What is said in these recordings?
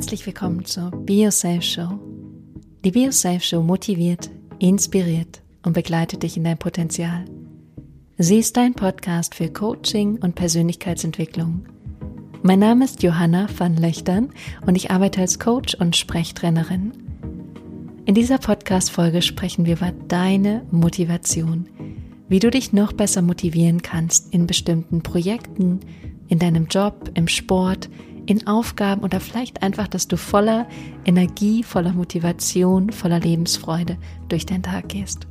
Herzlich willkommen zur BioSafe Show. Die BioSafe Show motiviert, inspiriert und begleitet dich in dein Potenzial. Sie ist dein Podcast für Coaching und Persönlichkeitsentwicklung. Mein Name ist Johanna van Löchtern und ich arbeite als Coach und Sprechtrainerin. In dieser Podcast-Folge sprechen wir über deine Motivation, wie du dich noch besser motivieren kannst in bestimmten Projekten, in deinem Job, im Sport, in Aufgaben oder vielleicht einfach, dass du voller Energie, voller Motivation, voller Lebensfreude durch den Tag gehst.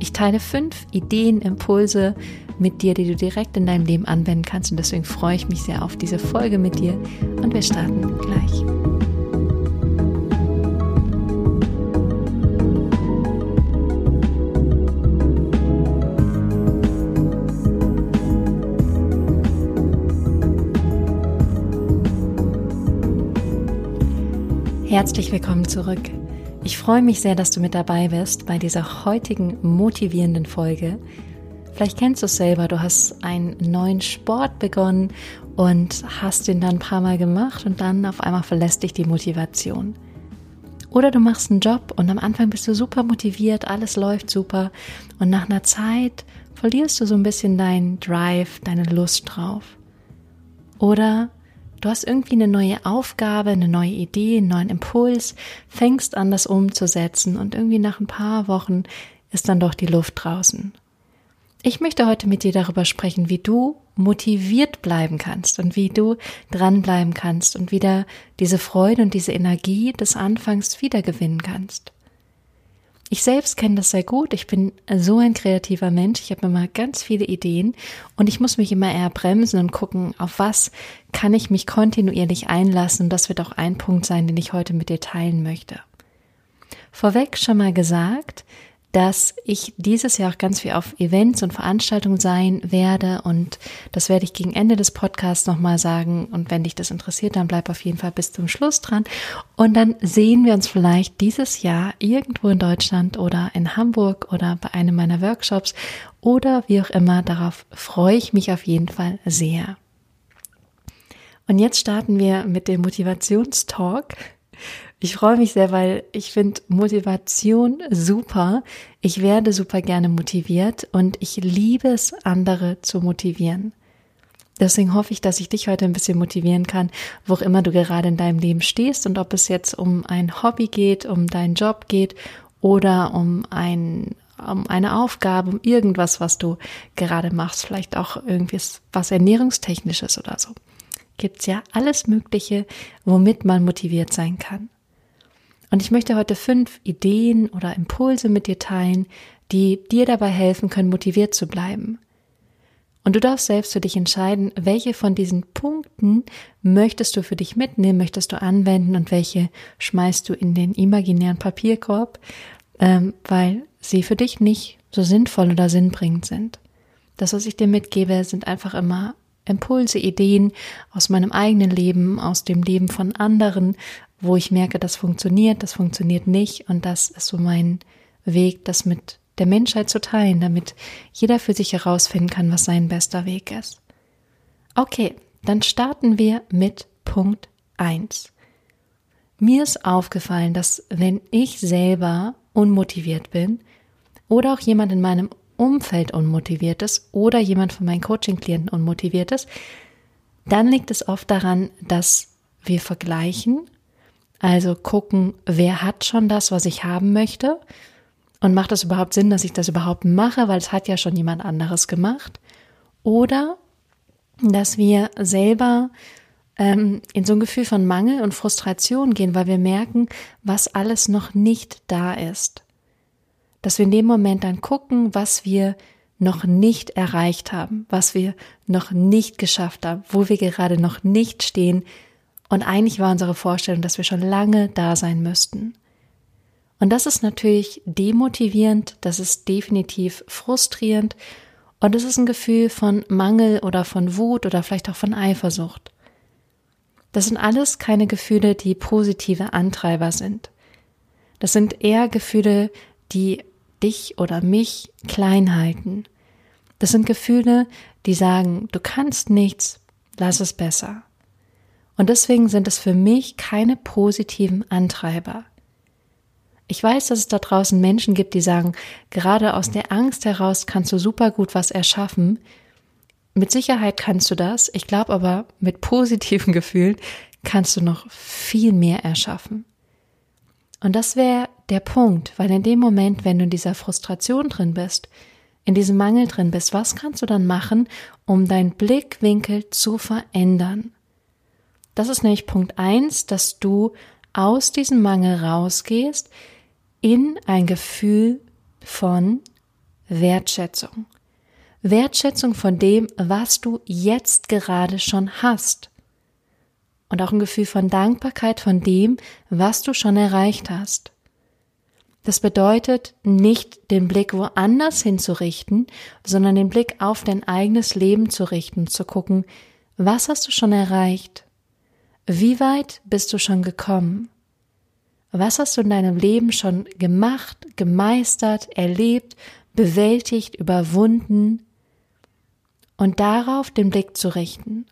Ich teile fünf Ideen, Impulse mit dir, die du direkt in deinem Leben anwenden kannst und deswegen freue ich mich sehr auf diese Folge mit dir und wir starten gleich. Herzlich willkommen zurück. Ich freue mich sehr, dass du mit dabei bist bei dieser heutigen motivierenden Folge. Vielleicht kennst du es selber, du hast einen neuen Sport begonnen und hast den dann ein paar Mal gemacht und dann auf einmal verlässt dich die Motivation. Oder du machst einen Job und am Anfang bist du super motiviert, alles läuft super und nach einer Zeit verlierst du so ein bisschen deinen Drive, deine Lust drauf. Oder Du hast irgendwie eine neue Aufgabe, eine neue Idee, einen neuen Impuls, fängst an, das umzusetzen und irgendwie nach ein paar Wochen ist dann doch die Luft draußen. Ich möchte heute mit dir darüber sprechen, wie du motiviert bleiben kannst und wie du dranbleiben kannst und wieder diese Freude und diese Energie des Anfangs wiedergewinnen kannst. Ich selbst kenne das sehr gut. Ich bin so ein kreativer Mensch. Ich habe immer ganz viele Ideen und ich muss mich immer eher bremsen und gucken, auf was kann ich mich kontinuierlich einlassen. Und das wird auch ein Punkt sein, den ich heute mit dir teilen möchte. Vorweg schon mal gesagt, dass ich dieses Jahr auch ganz viel auf Events und Veranstaltungen sein werde. Und das werde ich gegen Ende des Podcasts nochmal sagen. Und wenn dich das interessiert, dann bleib auf jeden Fall bis zum Schluss dran. Und dann sehen wir uns vielleicht dieses Jahr irgendwo in Deutschland oder in Hamburg oder bei einem meiner Workshops. Oder wie auch immer, darauf freue ich mich auf jeden Fall sehr. Und jetzt starten wir mit dem Motivationstalk ich freue mich sehr, weil ich finde Motivation super. Ich werde super gerne motiviert und ich liebe es, andere zu motivieren. Deswegen hoffe ich, dass ich dich heute ein bisschen motivieren kann, wo auch immer du gerade in deinem Leben stehst und ob es jetzt um ein Hobby geht, um deinen Job geht oder um ein um eine Aufgabe, um irgendwas, was du gerade machst, vielleicht auch irgendwie was ernährungstechnisches oder so. Gibt's ja alles Mögliche, womit man motiviert sein kann. Und ich möchte heute fünf Ideen oder Impulse mit dir teilen, die dir dabei helfen können, motiviert zu bleiben. Und du darfst selbst für dich entscheiden, welche von diesen Punkten möchtest du für dich mitnehmen, möchtest du anwenden und welche schmeißt du in den imaginären Papierkorb, ähm, weil sie für dich nicht so sinnvoll oder sinnbringend sind. Das, was ich dir mitgebe, sind einfach immer Impulse, Ideen aus meinem eigenen Leben, aus dem Leben von anderen, wo ich merke, das funktioniert, das funktioniert nicht und das ist so mein Weg, das mit der Menschheit zu teilen, damit jeder für sich herausfinden kann, was sein bester Weg ist. Okay, dann starten wir mit Punkt eins. Mir ist aufgefallen, dass wenn ich selber unmotiviert bin oder auch jemand in meinem Umfeld unmotiviert ist oder jemand von meinen Coaching-Klienten unmotiviert ist, dann liegt es oft daran, dass wir vergleichen also gucken, wer hat schon das, was ich haben möchte? Und macht es überhaupt Sinn, dass ich das überhaupt mache, weil es hat ja schon jemand anderes gemacht? Oder dass wir selber ähm, in so ein Gefühl von Mangel und Frustration gehen, weil wir merken, was alles noch nicht da ist. Dass wir in dem Moment dann gucken, was wir noch nicht erreicht haben, was wir noch nicht geschafft haben, wo wir gerade noch nicht stehen, und eigentlich war unsere Vorstellung, dass wir schon lange da sein müssten. Und das ist natürlich demotivierend, das ist definitiv frustrierend und es ist ein Gefühl von Mangel oder von Wut oder vielleicht auch von Eifersucht. Das sind alles keine Gefühle, die positive Antreiber sind. Das sind eher Gefühle, die dich oder mich klein halten. Das sind Gefühle, die sagen, du kannst nichts, lass es besser. Und deswegen sind es für mich keine positiven Antreiber. Ich weiß, dass es da draußen Menschen gibt, die sagen, gerade aus der Angst heraus kannst du super gut was erschaffen. Mit Sicherheit kannst du das. Ich glaube aber, mit positiven Gefühlen kannst du noch viel mehr erschaffen. Und das wäre der Punkt, weil in dem Moment, wenn du in dieser Frustration drin bist, in diesem Mangel drin bist, was kannst du dann machen, um deinen Blickwinkel zu verändern? Das ist nämlich Punkt eins, dass du aus diesem Mangel rausgehst in ein Gefühl von Wertschätzung. Wertschätzung von dem, was du jetzt gerade schon hast. Und auch ein Gefühl von Dankbarkeit von dem, was du schon erreicht hast. Das bedeutet nicht den Blick woanders hinzurichten, sondern den Blick auf dein eigenes Leben zu richten, zu gucken, was hast du schon erreicht? Wie weit bist du schon gekommen? Was hast du in deinem Leben schon gemacht, gemeistert, erlebt, bewältigt, überwunden? Und darauf den Blick zu richten.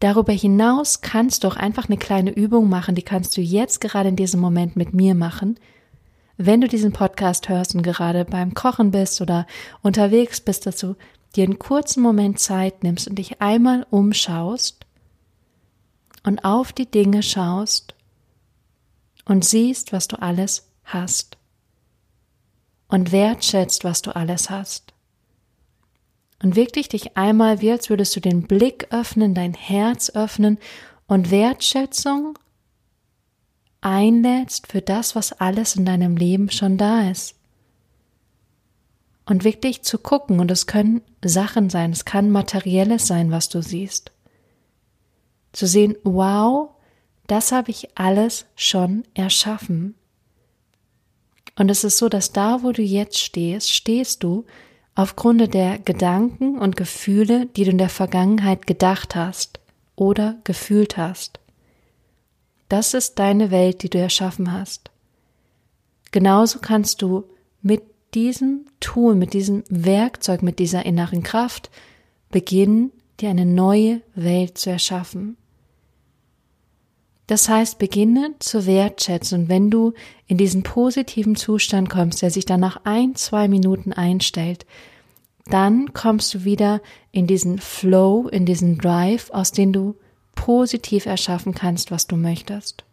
Darüber hinaus kannst du auch einfach eine kleine Übung machen, die kannst du jetzt gerade in diesem Moment mit mir machen – wenn du diesen Podcast hörst und gerade beim Kochen bist oder unterwegs bist, dass du dir einen kurzen Moment Zeit nimmst und dich einmal umschaust und auf die Dinge schaust und siehst, was du alles hast und wertschätzt, was du alles hast. Und wirklich dich einmal, wie als würdest du den Blick öffnen, dein Herz öffnen und Wertschätzung einlädst für das, was alles in deinem Leben schon da ist. Und wirklich zu gucken, und es können Sachen sein, es kann materielles sein, was du siehst. Zu sehen, wow, das habe ich alles schon erschaffen. Und es ist so, dass da, wo du jetzt stehst, stehst du aufgrund der Gedanken und Gefühle, die du in der Vergangenheit gedacht hast oder gefühlt hast. Das ist deine Welt, die du erschaffen hast. Genauso kannst du mit diesem Tool, mit diesem Werkzeug, mit dieser inneren Kraft beginnen, dir eine neue Welt zu erschaffen. Das heißt, beginne zu wertschätzen und wenn du in diesen positiven Zustand kommst, der sich dann nach ein, zwei Minuten einstellt, dann kommst du wieder in diesen Flow, in diesen Drive, aus dem du positiv erschaffen kannst, was du möchtest.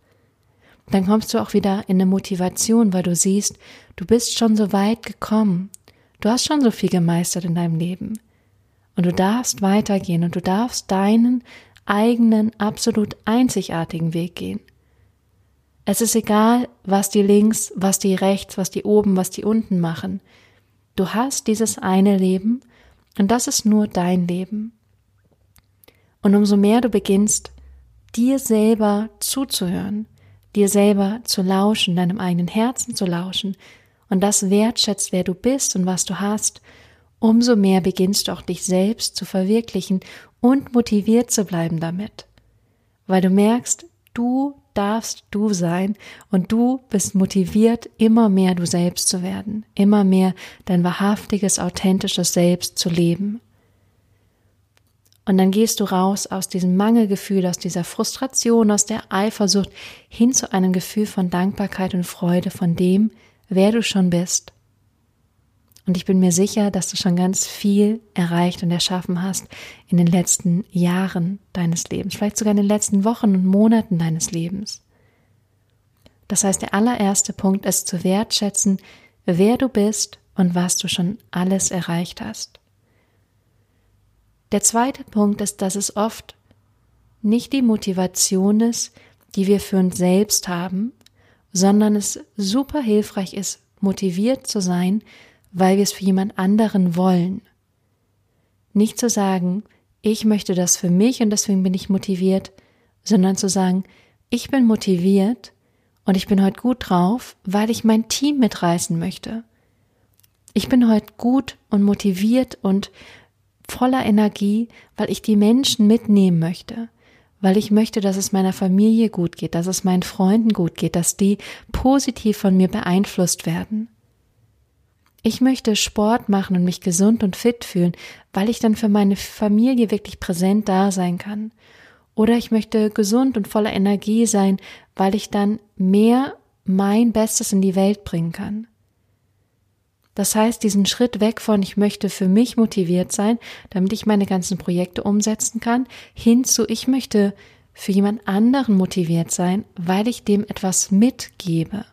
Dann kommst du auch wieder in eine Motivation, weil du siehst, du bist schon so weit gekommen. Du hast schon so viel gemeistert in deinem Leben. Und du darfst weitergehen und du darfst deinen eigenen, absolut einzigartigen Weg gehen. Es ist egal, was die links, was die rechts, was die oben, was die unten machen. Du hast dieses eine Leben und das ist nur dein Leben. Und umso mehr du beginnst, dir selber zuzuhören, dir selber zu lauschen, deinem eigenen Herzen zu lauschen und das wertschätzt, wer du bist und was du hast, umso mehr beginnst du auch dich selbst zu verwirklichen und motiviert zu bleiben damit. Weil du merkst, du darfst du sein und du bist motiviert, immer mehr du selbst zu werden, immer mehr dein wahrhaftiges, authentisches Selbst zu leben. Und dann gehst du raus aus diesem Mangelgefühl, aus dieser Frustration, aus der Eifersucht hin zu einem Gefühl von Dankbarkeit und Freude von dem, wer du schon bist. Und ich bin mir sicher, dass du schon ganz viel erreicht und erschaffen hast in den letzten Jahren deines Lebens, vielleicht sogar in den letzten Wochen und Monaten deines Lebens. Das heißt, der allererste Punkt ist zu wertschätzen, wer du bist und was du schon alles erreicht hast. Der zweite Punkt ist, dass es oft nicht die Motivation ist, die wir für uns selbst haben, sondern es super hilfreich ist, motiviert zu sein, weil wir es für jemand anderen wollen. Nicht zu sagen, ich möchte das für mich und deswegen bin ich motiviert, sondern zu sagen, ich bin motiviert und ich bin heute gut drauf, weil ich mein Team mitreißen möchte. Ich bin heute gut und motiviert und voller Energie, weil ich die Menschen mitnehmen möchte, weil ich möchte, dass es meiner Familie gut geht, dass es meinen Freunden gut geht, dass die positiv von mir beeinflusst werden. Ich möchte Sport machen und mich gesund und fit fühlen, weil ich dann für meine Familie wirklich präsent da sein kann. Oder ich möchte gesund und voller Energie sein, weil ich dann mehr mein Bestes in die Welt bringen kann. Das heißt, diesen Schritt weg von ich möchte für mich motiviert sein, damit ich meine ganzen Projekte umsetzen kann, hin zu ich möchte für jemand anderen motiviert sein, weil ich dem etwas mitgebe.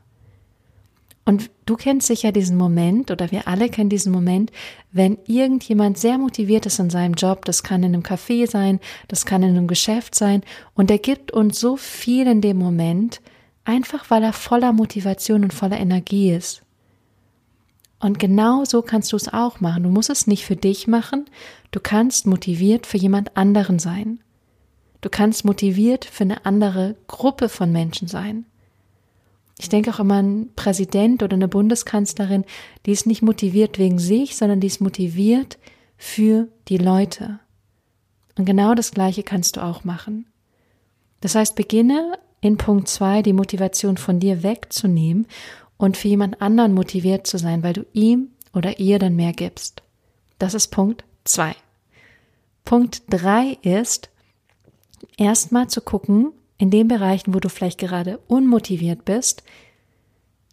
Und du kennst sicher diesen Moment oder wir alle kennen diesen Moment, wenn irgendjemand sehr motiviert ist in seinem Job, das kann in einem Café sein, das kann in einem Geschäft sein und er gibt uns so viel in dem Moment, einfach weil er voller Motivation und voller Energie ist. Und genau so kannst du es auch machen. Du musst es nicht für dich machen, du kannst motiviert für jemand anderen sein. Du kannst motiviert für eine andere Gruppe von Menschen sein. Ich denke auch immer an einen Präsident oder eine Bundeskanzlerin, die ist nicht motiviert wegen sich, sondern die ist motiviert für die Leute. Und genau das Gleiche kannst du auch machen. Das heißt, beginne in Punkt zwei die Motivation von dir wegzunehmen und für jemand anderen motiviert zu sein, weil du ihm oder ihr dann mehr gibst. Das ist Punkt zwei. Punkt drei ist, erstmal zu gucken, in den Bereichen, wo du vielleicht gerade unmotiviert bist,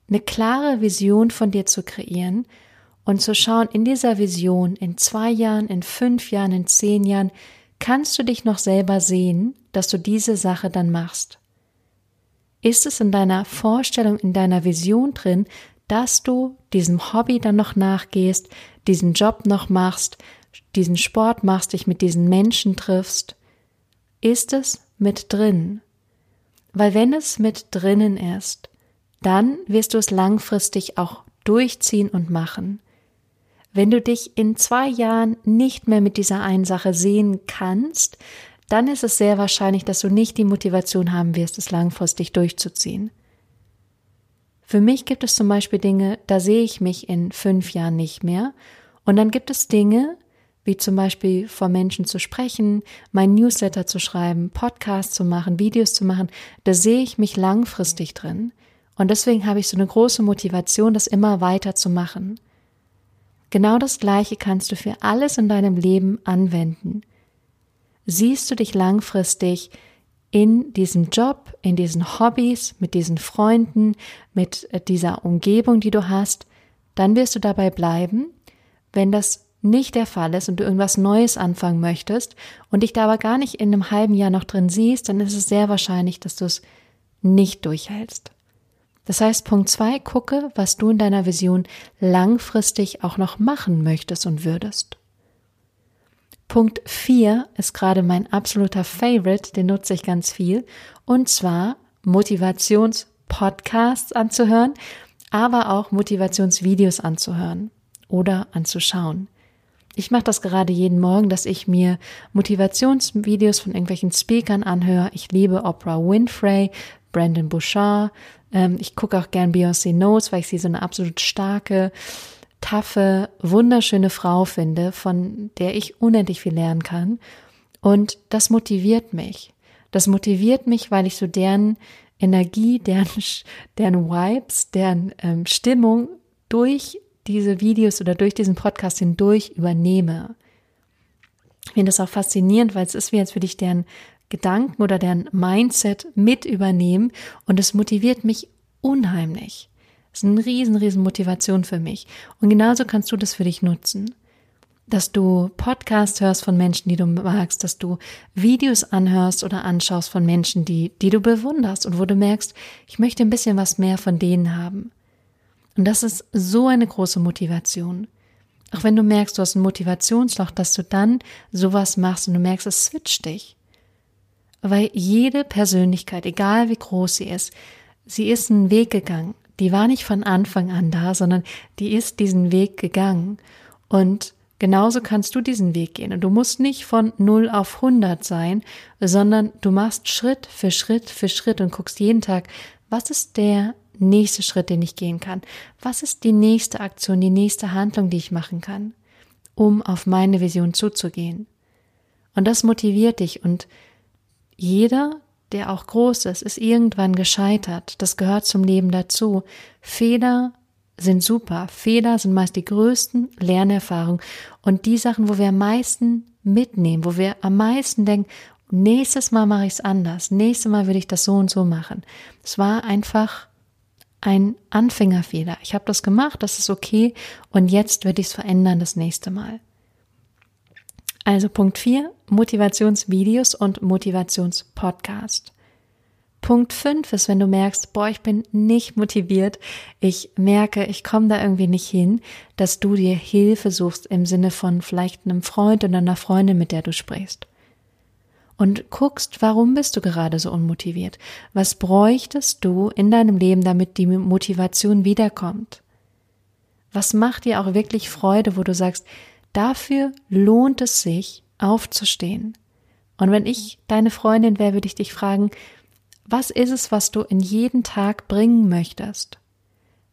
eine klare Vision von dir zu kreieren und zu schauen, in dieser Vision, in zwei Jahren, in fünf Jahren, in zehn Jahren, kannst du dich noch selber sehen, dass du diese Sache dann machst? Ist es in deiner Vorstellung, in deiner Vision drin, dass du diesem Hobby dann noch nachgehst, diesen Job noch machst, diesen Sport machst, dich mit diesen Menschen triffst? Ist es mit drin? Weil wenn es mit drinnen ist, dann wirst du es langfristig auch durchziehen und machen. Wenn du dich in zwei Jahren nicht mehr mit dieser einen Sache sehen kannst, dann ist es sehr wahrscheinlich, dass du nicht die Motivation haben wirst, es langfristig durchzuziehen. Für mich gibt es zum Beispiel Dinge, da sehe ich mich in fünf Jahren nicht mehr. Und dann gibt es Dinge, wie zum Beispiel vor Menschen zu sprechen, mein Newsletter zu schreiben, Podcasts zu machen, Videos zu machen, da sehe ich mich langfristig drin. Und deswegen habe ich so eine große Motivation, das immer weiter zu machen. Genau das Gleiche kannst du für alles in deinem Leben anwenden. Siehst du dich langfristig in diesem Job, in diesen Hobbys, mit diesen Freunden, mit dieser Umgebung, die du hast, dann wirst du dabei bleiben. Wenn das nicht der Fall ist und du irgendwas Neues anfangen möchtest und dich da aber gar nicht in einem halben Jahr noch drin siehst, dann ist es sehr wahrscheinlich, dass du es nicht durchhältst. Das heißt, Punkt zwei, gucke, was du in deiner Vision langfristig auch noch machen möchtest und würdest. Punkt vier ist gerade mein absoluter Favorite, den nutze ich ganz viel, und zwar Motivationspodcasts anzuhören, aber auch Motivationsvideos anzuhören oder anzuschauen. Ich mache das gerade jeden Morgen, dass ich mir Motivationsvideos von irgendwelchen Speakern anhöre. Ich liebe Oprah Winfrey, Brandon Bouchard. Ähm, ich gucke auch gern Beyoncé Knows, weil ich sie so eine absolut starke, taffe, wunderschöne Frau finde, von der ich unendlich viel lernen kann. Und das motiviert mich. Das motiviert mich, weil ich so deren Energie, deren, deren Vibes, deren ähm, Stimmung durch diese Videos oder durch diesen Podcast hindurch übernehme. Ich finde das auch faszinierend, weil es ist wie, als würde ich deren Gedanken oder deren Mindset mit übernehmen und es motiviert mich unheimlich. Das ist eine riesen, riesen Motivation für mich. Und genauso kannst du das für dich nutzen. Dass du Podcasts hörst von Menschen, die du magst, dass du Videos anhörst oder anschaust von Menschen, die, die du bewunderst und wo du merkst, ich möchte ein bisschen was mehr von denen haben. Und das ist so eine große Motivation. Auch wenn du merkst, du hast ein Motivationsloch, dass du dann sowas machst und du merkst, es switcht dich. Weil jede Persönlichkeit, egal wie groß sie ist, sie ist einen Weg gegangen. Die war nicht von Anfang an da, sondern die ist diesen Weg gegangen. Und genauso kannst du diesen Weg gehen. Und du musst nicht von 0 auf 100 sein, sondern du machst Schritt für Schritt für Schritt und guckst jeden Tag, was ist der nächste Schritt, den ich gehen kann? Was ist die nächste Aktion, die nächste Handlung, die ich machen kann, um auf meine Vision zuzugehen? Und das motiviert dich und jeder, der auch groß ist, ist irgendwann gescheitert. Das gehört zum Leben dazu. Fehler sind super. Fehler sind meist die größten Lernerfahrungen und die Sachen, wo wir am meisten mitnehmen, wo wir am meisten denken, nächstes Mal mache ich es anders, nächstes Mal würde ich das so und so machen. Es war einfach ein Anfängerfehler. Ich habe das gemacht, das ist okay und jetzt würde ich es verändern das nächste Mal. Also Punkt 4, Motivationsvideos und Motivationspodcast. Punkt 5 ist, wenn du merkst, boah, ich bin nicht motiviert, ich merke, ich komme da irgendwie nicht hin, dass du dir Hilfe suchst im Sinne von vielleicht einem Freund oder einer Freundin, mit der du sprichst. Und guckst, warum bist du gerade so unmotiviert? Was bräuchtest du in deinem Leben, damit die Motivation wiederkommt? Was macht dir auch wirklich Freude, wo du sagst, dafür lohnt es sich, aufzustehen? Und wenn ich deine Freundin wäre, würde ich dich fragen, was ist es, was du in jeden Tag bringen möchtest?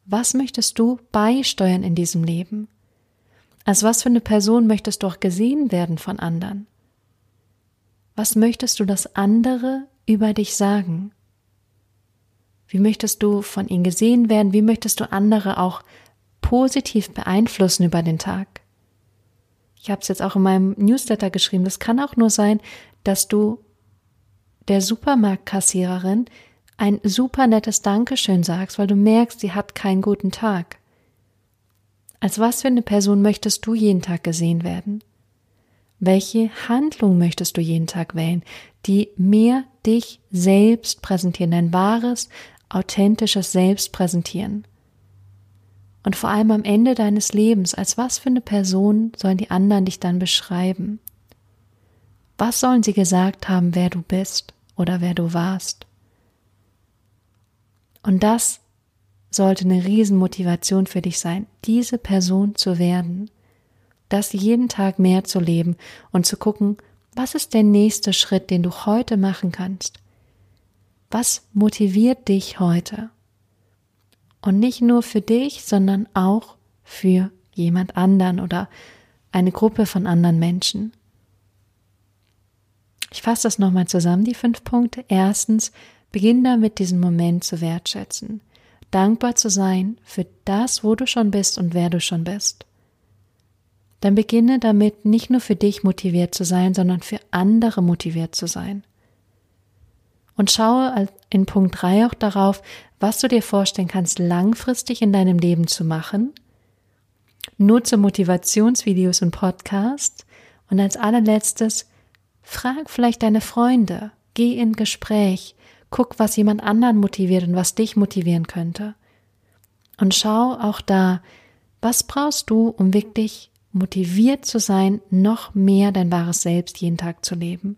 Was möchtest du beisteuern in diesem Leben? Als was für eine Person möchtest du auch gesehen werden von anderen? Was möchtest du, dass andere über dich sagen? Wie möchtest du von ihnen gesehen werden? Wie möchtest du andere auch positiv beeinflussen über den Tag? Ich habe es jetzt auch in meinem Newsletter geschrieben. Das kann auch nur sein, dass du der Supermarktkassiererin ein super nettes Dankeschön sagst, weil du merkst, sie hat keinen guten Tag. Als was für eine Person möchtest du jeden Tag gesehen werden? Welche Handlung möchtest du jeden Tag wählen, die mehr dich selbst präsentieren, dein wahres, authentisches Selbst präsentieren? Und vor allem am Ende deines Lebens, als was für eine Person sollen die anderen dich dann beschreiben? Was sollen sie gesagt haben, wer du bist oder wer du warst? Und das sollte eine Riesenmotivation für dich sein, diese Person zu werden, das jeden Tag mehr zu leben und zu gucken, was ist der nächste Schritt, den du heute machen kannst? Was motiviert dich heute? Und nicht nur für dich, sondern auch für jemand anderen oder eine Gruppe von anderen Menschen. Ich fasse das nochmal zusammen, die fünf Punkte. Erstens, beginn damit, diesen Moment zu wertschätzen. Dankbar zu sein für das, wo du schon bist und wer du schon bist. Dann beginne damit, nicht nur für dich motiviert zu sein, sondern für andere motiviert zu sein. Und schaue in Punkt 3 auch darauf, was du dir vorstellen kannst, langfristig in deinem Leben zu machen. Nutze Motivationsvideos und Podcasts. Und als allerletztes, Frag vielleicht deine Freunde, geh in Gespräch, guck, was jemand anderen motiviert und was dich motivieren könnte. Und schau auch da, was brauchst du, um wirklich motiviert zu sein, noch mehr dein wahres Selbst jeden Tag zu leben.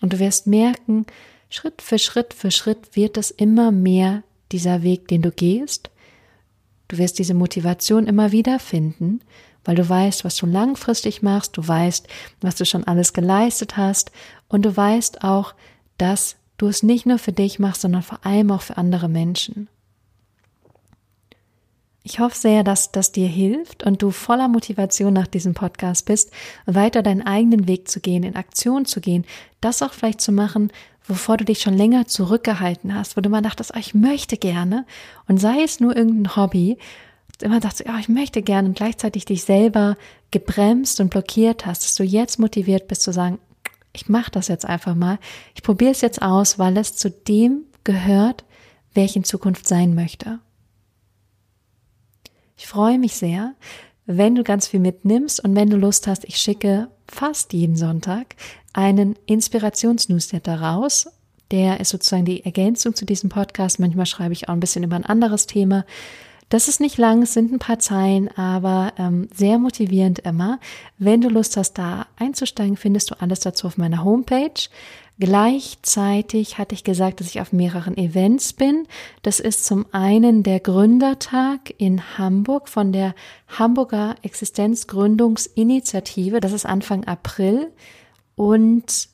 Und du wirst merken, Schritt für Schritt für Schritt wird es immer mehr dieser Weg, den du gehst. Du wirst diese Motivation immer wieder finden weil du weißt, was du langfristig machst, du weißt, was du schon alles geleistet hast und du weißt auch, dass du es nicht nur für dich machst, sondern vor allem auch für andere Menschen. Ich hoffe sehr, dass das dir hilft und du voller Motivation nach diesem Podcast bist, weiter deinen eigenen Weg zu gehen, in Aktion zu gehen, das auch vielleicht zu machen, wovor du dich schon länger zurückgehalten hast, wo du mal dachtest, oh, ich möchte gerne. Und sei es nur irgendein Hobby immer dachtest, ja, ich möchte gerne. Und gleichzeitig dich selber gebremst und blockiert hast, dass du jetzt motiviert bist zu sagen, ich mache das jetzt einfach mal, ich probiere es jetzt aus, weil es zu dem gehört, wer ich in Zukunft sein möchte. Ich freue mich sehr, wenn du ganz viel mitnimmst und wenn du Lust hast, ich schicke fast jeden Sonntag einen Inspirationsnewsletter raus. Der ist sozusagen die Ergänzung zu diesem Podcast. Manchmal schreibe ich auch ein bisschen über ein anderes Thema. Das ist nicht lang, es sind ein paar Zeilen, aber ähm, sehr motivierend immer. Wenn du Lust hast, da einzusteigen, findest du alles dazu auf meiner Homepage. Gleichzeitig hatte ich gesagt, dass ich auf mehreren Events bin. Das ist zum einen der Gründertag in Hamburg von der Hamburger Existenzgründungsinitiative. Das ist Anfang April und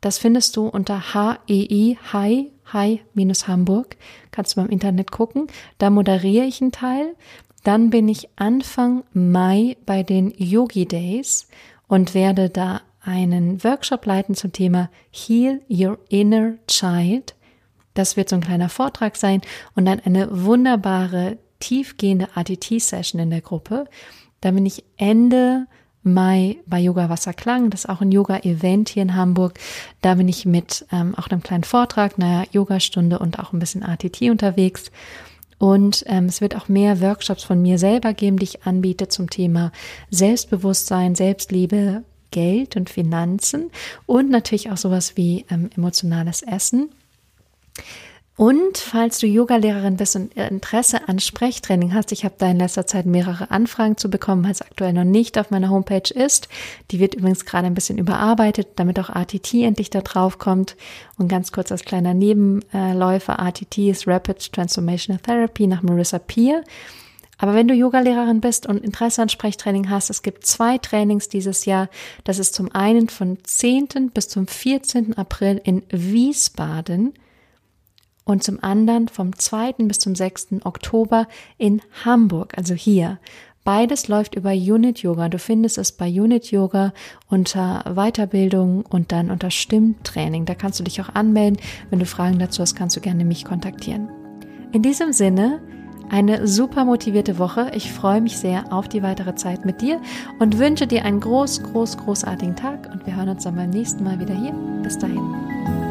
das findest du unter HEI, Hi, Hi-Hamburg. Kannst du beim Internet gucken. Da moderiere ich einen Teil. Dann bin ich Anfang Mai bei den Yogi Days und werde da einen Workshop leiten zum Thema Heal Your Inner Child. Das wird so ein kleiner Vortrag sein und dann eine wunderbare, tiefgehende ATT-Session in der Gruppe. Da bin ich Ende Mai bei Yoga Wasserklang. Das ist auch ein Yoga-Event hier in Hamburg. Da bin ich mit ähm, auch einem kleinen Vortrag, einer Yogastunde und auch ein bisschen ATT unterwegs. Und ähm, es wird auch mehr Workshops von mir selber geben, die ich anbiete zum Thema Selbstbewusstsein, Selbstliebe, Geld und Finanzen und natürlich auch sowas wie ähm, emotionales Essen. Und falls du Yogalehrerin bist und Interesse an Sprechtraining hast, ich habe da in letzter Zeit mehrere Anfragen zu bekommen, weil es aktuell noch nicht auf meiner Homepage ist. Die wird übrigens gerade ein bisschen überarbeitet, damit auch ATT endlich da drauf kommt. Und ganz kurz als kleiner Nebenläufer, ATT ist Rapid Transformational Therapy nach Marissa Peer. Aber wenn du Yogalehrerin bist und Interesse an Sprechtraining hast, es gibt zwei Trainings dieses Jahr. Das ist zum einen von 10. bis zum 14. April in Wiesbaden und zum anderen vom 2. bis zum 6. Oktober in Hamburg, also hier. Beides läuft über Unit Yoga. Du findest es bei Unit Yoga unter Weiterbildung und dann unter Stimmtraining. Da kannst du dich auch anmelden. Wenn du Fragen dazu hast, kannst du gerne mich kontaktieren. In diesem Sinne, eine super motivierte Woche. Ich freue mich sehr auf die weitere Zeit mit dir und wünsche dir einen groß, groß, großartigen Tag und wir hören uns dann beim nächsten Mal wieder hier. Bis dahin.